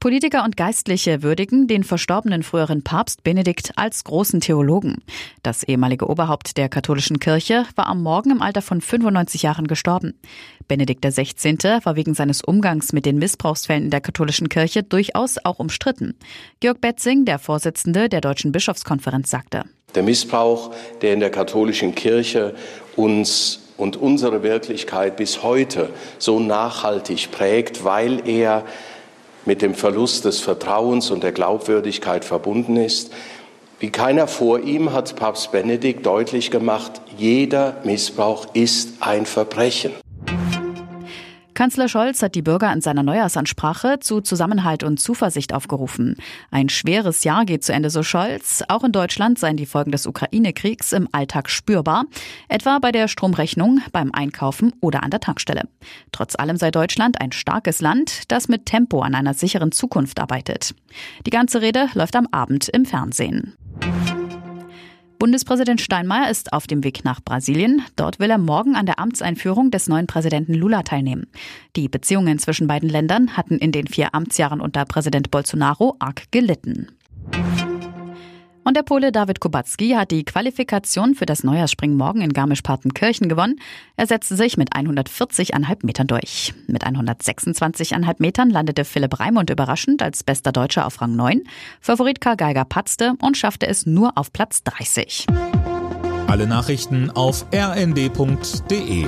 Politiker und Geistliche würdigen den verstorbenen früheren Papst Benedikt als großen Theologen. Das ehemalige Oberhaupt der katholischen Kirche war am Morgen im Alter von 95 Jahren gestorben. Benedikt XVI. war wegen seines Umgangs mit den Missbrauchsfällen in der katholischen Kirche durchaus auch umstritten. Georg Betzing, der Vorsitzende der Deutschen Bischofskonferenz, sagte. Der Missbrauch, der in der katholischen Kirche uns und unsere Wirklichkeit bis heute so nachhaltig prägt, weil er mit dem Verlust des Vertrauens und der Glaubwürdigkeit verbunden ist. Wie keiner vor ihm hat Papst Benedikt deutlich gemacht, jeder Missbrauch ist ein Verbrechen. Kanzler Scholz hat die Bürger in seiner Neujahrsansprache zu Zusammenhalt und Zuversicht aufgerufen. Ein schweres Jahr geht zu Ende, so Scholz. Auch in Deutschland seien die Folgen des Ukraine-Kriegs im Alltag spürbar, etwa bei der Stromrechnung, beim Einkaufen oder an der Tankstelle. Trotz allem sei Deutschland ein starkes Land, das mit Tempo an einer sicheren Zukunft arbeitet. Die ganze Rede läuft am Abend im Fernsehen. Bundespräsident Steinmeier ist auf dem Weg nach Brasilien. Dort will er morgen an der Amtseinführung des neuen Präsidenten Lula teilnehmen. Die Beziehungen zwischen beiden Ländern hatten in den vier Amtsjahren unter Präsident Bolsonaro arg gelitten. Und der Pole David Kubacki hat die Qualifikation für das Neujahrsspringen morgen in Garmisch-Partenkirchen gewonnen. Er setzte sich mit 140,5 Metern durch. Mit 126,5 Metern landete Philipp Raimund überraschend als bester Deutscher auf Rang 9. Favorit Karl Geiger patzte und schaffte es nur auf Platz 30. Alle Nachrichten auf rnd.de